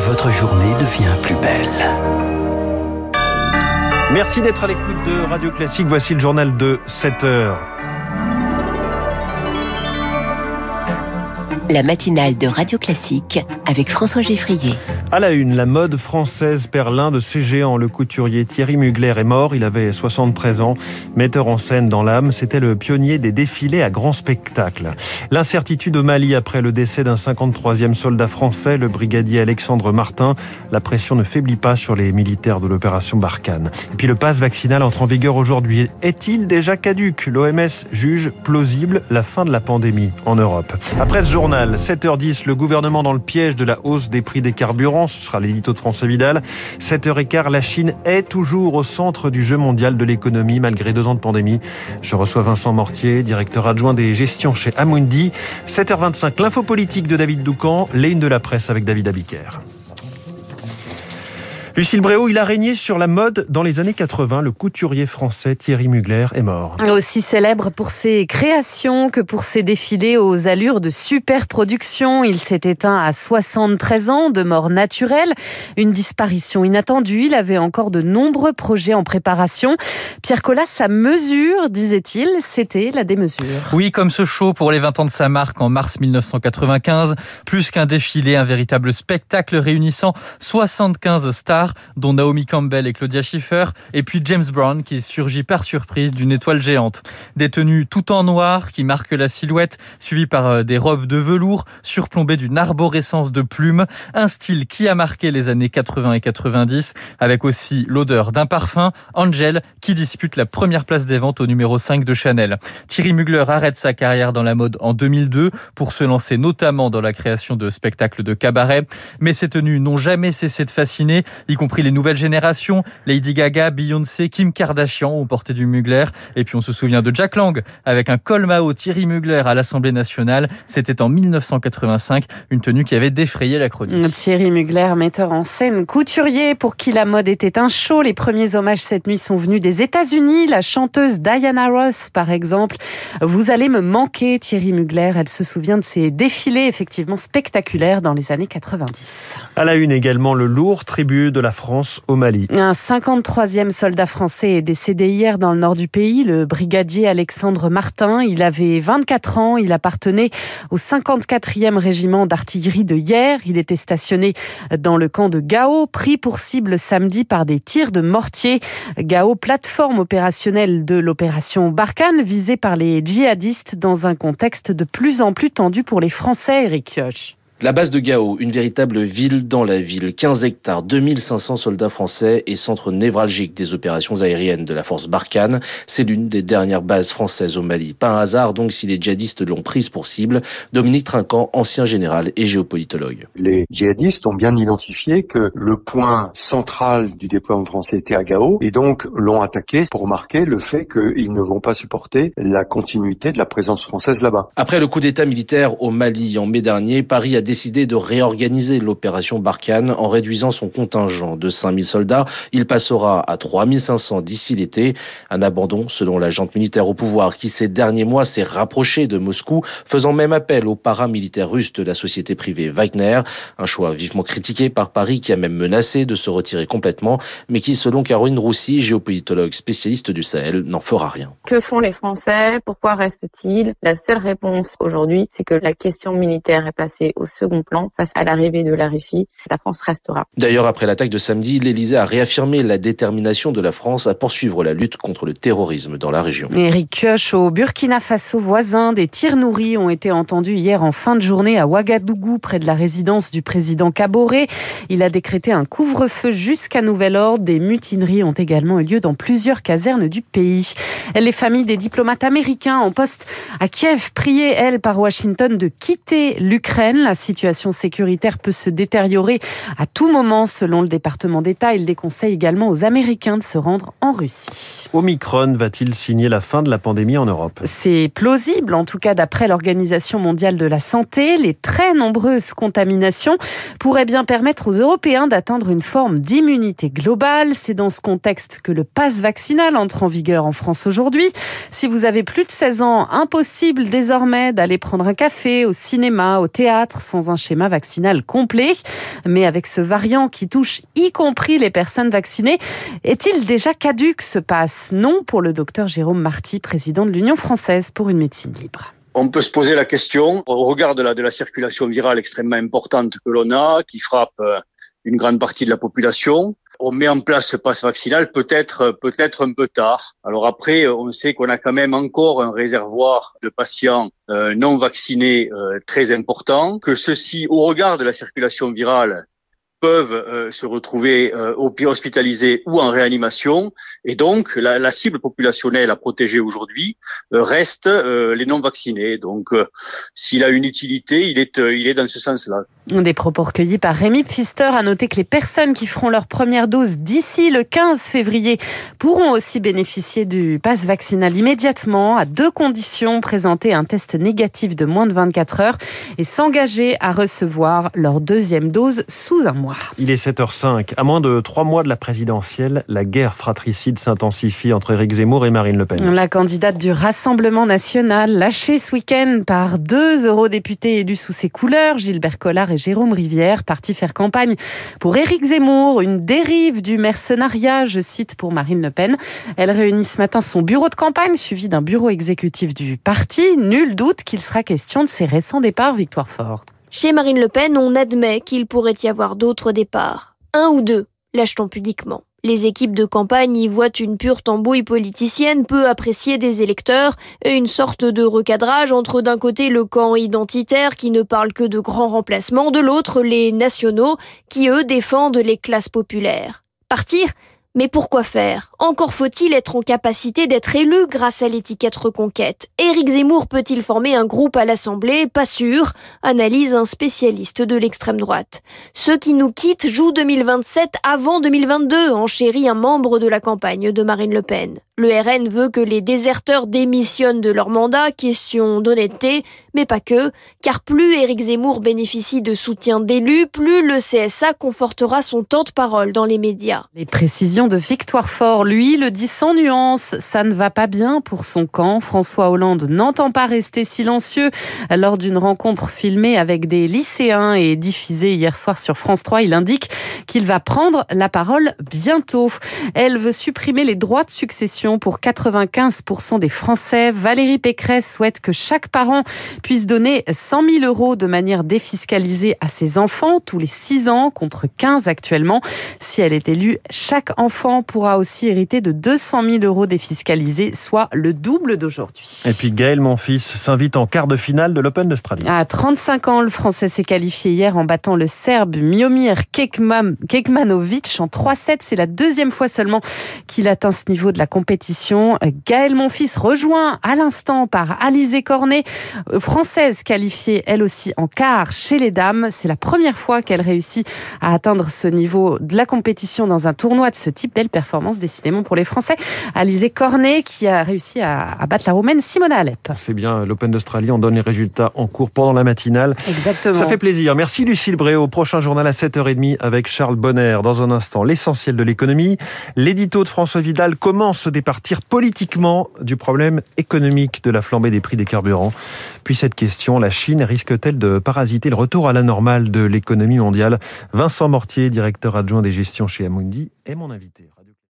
votre journée devient plus belle. Merci d'être à l'écoute de Radio Classique. Voici le journal de 7 heures. La matinale de Radio Classique avec François Geffrier. À la une, la mode française perd l'un de ses géants. Le couturier Thierry Mugler est mort. Il avait 73 ans. Metteur en scène dans l'âme, c'était le pionnier des défilés à grand spectacle. L'incertitude au Mali après le décès d'un 53e soldat français, le brigadier Alexandre Martin. La pression ne faiblit pas sur les militaires de l'opération Barkhane. Et puis le pass vaccinal entre en vigueur aujourd'hui. Est-il déjà caduque L'OMS juge plausible la fin de la pandémie en Europe. Après ce journal, 7h10, le gouvernement dans le piège de la hausse des prix des carburants. Ce sera l'édito de François Vidal. 7h15, la Chine est toujours au centre du jeu mondial de l'économie malgré deux ans de pandémie. Je reçois Vincent Mortier, directeur adjoint des gestions chez Amundi. 7h25, l'info politique de David Doucan, les de la presse avec David Abiker. Lucille Bréau, il a régné sur la mode dans les années 80. Le couturier français Thierry Mugler est mort. Aussi célèbre pour ses créations que pour ses défilés aux allures de super production. Il s'est éteint à 73 ans de mort naturelle. Une disparition inattendue. Il avait encore de nombreux projets en préparation. Pierre Collas, sa mesure, disait-il, c'était la démesure. Oui, comme ce show pour les 20 ans de sa marque en mars 1995. Plus qu'un défilé, un véritable spectacle réunissant 75 stars dont Naomi Campbell et Claudia Schiffer, et puis James Brown qui surgit par surprise d'une étoile géante. Des tenues tout en noir qui marquent la silhouette, suivies par euh, des robes de velours surplombées d'une arborescence de plumes, un style qui a marqué les années 80 et 90, avec aussi l'odeur d'un parfum, Angel, qui dispute la première place des ventes au numéro 5 de Chanel. Thierry Mugler arrête sa carrière dans la mode en 2002 pour se lancer notamment dans la création de spectacles de cabaret, mais ces tenues n'ont jamais cessé de fasciner y compris les nouvelles générations. Lady Gaga, Beyoncé, Kim Kardashian ont porté du Mugler. Et puis on se souvient de Jack Lang avec un col Mao Thierry Mugler à l'Assemblée nationale. C'était en 1985, une tenue qui avait défrayé la chronique. Thierry Mugler, metteur en scène, couturier pour qui la mode était un show. Les premiers hommages cette nuit sont venus des États-Unis. La chanteuse Diana Ross, par exemple. Vous allez me manquer, Thierry Mugler. Elle se souvient de ses défilés effectivement spectaculaires dans les années 90. À la une également, le lourd tribut de Un 53e soldat français est décédé hier dans le nord du pays, le brigadier Alexandre Martin. Il avait 24 ans, il appartenait au 54e régiment d'artillerie de hier. Il était stationné dans le camp de Gao, pris pour cible samedi par des tirs de mortier. Gao, plateforme opérationnelle de l'opération Barkhane, visée par les djihadistes dans un contexte de plus en plus tendu pour les Français, Eric Kioch. La base de Gao, une véritable ville dans la ville, 15 hectares, 2500 soldats français et centre névralgique des opérations aériennes de la force Barkhane. C'est l'une des dernières bases françaises au Mali. Pas un hasard donc si les djihadistes l'ont prise pour cible. Dominique Trinquant, ancien général et géopolitologue. Les djihadistes ont bien identifié que le point central du déploiement français était à Gao et donc l'ont attaqué pour marquer le fait qu'ils ne vont pas supporter la continuité de la présence française là-bas. Après le coup d'état militaire au Mali en mai dernier, Paris a décidé de réorganiser l'opération Barkhane en réduisant son contingent de 5000 soldats. Il passera à 3500 d'ici l'été. Un abandon, selon la junte militaire au pouvoir, qui ces derniers mois s'est rapproché de Moscou, faisant même appel aux paramilitaires russes de la société privée Wagner. Un choix vivement critiqué par Paris qui a même menacé de se retirer complètement, mais qui, selon Caroline Roussy, géopolitologue spécialiste du Sahel, n'en fera rien. Que font les Français? Pourquoi restent-ils La seule réponse aujourd'hui, c'est que la question militaire est placée au second plan face à l'arrivée de la Russie. La France restera. D'ailleurs, après l'attaque de samedi, l'Élysée a réaffirmé la détermination de la France à poursuivre la lutte contre le terrorisme dans la région. Éric Kioch, au Burkina Faso voisin, des tirs nourris ont été entendus hier en fin de journée à Ouagadougou, près de la résidence du président Kaboré. Il a décrété un couvre-feu jusqu'à nouvel ordre. Des mutineries ont également eu lieu dans plusieurs casernes du pays. Les familles des diplomates américains en poste à Kiev priaient, elles, par Washington de quitter l'Ukraine. La situation sécuritaire peut se détériorer à tout moment, selon le département d'État. Il déconseille également aux Américains de se rendre en Russie. Omicron va-t-il signer la fin de la pandémie en Europe? C'est plausible, en tout cas d'après l'Organisation mondiale de la santé. Les très nombreuses contaminations pourraient bien permettre aux Européens d'atteindre une forme d'immunité globale. C'est dans ce contexte que le pass vaccinal entre en vigueur en France aujourd'hui. Si vous avez plus de 16 ans, impossible désormais d'aller prendre un café, au cinéma, au théâtre sans un schéma vaccinal complet. Mais avec ce variant qui touche y compris les personnes vaccinées, est-il déjà caduque ce passe Non pour le docteur Jérôme Marty, président de l'Union française pour une médecine libre. On peut se poser la question, au regard de la, de la circulation virale extrêmement importante que l'on a, qui frappe euh, une grande partie de la population, on met en place ce passe vaccinal peut-être peut-être un peu tard. Alors après, on sait qu'on a quand même encore un réservoir de patients euh, non vaccinés euh, très important, que ceci, au regard de la circulation virale, peuvent euh, se retrouver euh, hospitalisés ou en réanimation. Et donc, la, la cible populationnelle à protéger aujourd'hui euh, reste euh, les non-vaccinés. Donc, s'il a une utilité, il est, il est dans ce sens-là. Des propos recueillis par Rémi Pfister a noté que les personnes qui feront leur première dose d'ici le 15 février pourront aussi bénéficier du pass vaccinal immédiatement à deux conditions, présenter un test négatif de moins de 24 heures et s'engager à recevoir leur deuxième dose sous un mois. Il est 7h05. À moins de trois mois de la présidentielle, la guerre fratricide s'intensifie entre Éric Zemmour et Marine Le Pen. La candidate du Rassemblement national, lâchée ce week-end par deux eurodéputés élus sous ses couleurs, Gilbert Collard et Jérôme Rivière, partis faire campagne pour Éric Zemmour, une dérive du mercenariat, je cite pour Marine Le Pen. Elle réunit ce matin son bureau de campagne, suivi d'un bureau exécutif du parti. Nul doute qu'il sera question de ses récents départs, Victoire Fort. Chez Marine Le Pen, on admet qu'il pourrait y avoir d'autres départs. Un ou deux, lâche-t-on pudiquement. Les équipes de campagne y voient une pure tambouille politicienne peu appréciée des électeurs et une sorte de recadrage entre d'un côté le camp identitaire qui ne parle que de grands remplacements, de l'autre les nationaux qui eux défendent les classes populaires. Partir mais pourquoi faire? Encore faut-il être en capacité d'être élu grâce à l'étiquette reconquête. Éric Zemmour peut-il former un groupe à l'Assemblée? Pas sûr, analyse un spécialiste de l'extrême droite. Ceux qui nous quittent jouent 2027 avant 2022, enchérit un membre de la campagne de Marine Le Pen. Le RN veut que les déserteurs démissionnent de leur mandat, question d'honnêteté, mais pas que, car plus Éric Zemmour bénéficie de soutien d'élus, plus le CSA confortera son temps de parole dans les médias. De Victoire Fort, lui, le dit sans nuance, ça ne va pas bien pour son camp. François Hollande n'entend pas rester silencieux. Lors d'une rencontre filmée avec des lycéens et diffusée hier soir sur France 3, il indique qu'il va prendre la parole bientôt. Elle veut supprimer les droits de succession pour 95% des Français. Valérie Pécresse souhaite que chaque parent puisse donner 100 000 euros de manière défiscalisée à ses enfants tous les 6 ans contre 15 actuellement. Si elle est élue, chaque enfant pourra aussi hériter de 200 000 euros défiscalisés, soit le double d'aujourd'hui. Et puis Gaël, mon fils, s'invite en quart de finale de l'Open d'Australie. À 35 ans, le Français s'est qualifié hier en battant le Serbe Miomir Kekmanovic en 3-7. C'est la deuxième fois seulement qu'il atteint ce niveau de la compétition. Gaël Monfils rejoint à l'instant par Alizé Cornet, française qualifiée elle aussi en quart chez les dames. C'est la première fois qu'elle réussit à atteindre ce niveau de la compétition dans un tournoi de ce type. Belle performance décidément pour les Français. Alizé Cornet qui a réussi à, à battre la Roumaine Simona Alep. C'est bien, l'Open d'Australie, on donne les résultats en cours pendant la matinale. Exactement. Ça fait plaisir. Merci Lucille Bréau. Prochain journal à 7h30 avec Charles Bonner. Dans un instant, l'essentiel de l'économie. L'édito de François Vidal commence à se départir politiquement du problème économique de la flambée des prix des carburants. Puis cette question, la Chine risque-t-elle de parasiter le retour à la normale de l'économie mondiale? Vincent Mortier, directeur adjoint des gestions chez Amundi, est mon invité.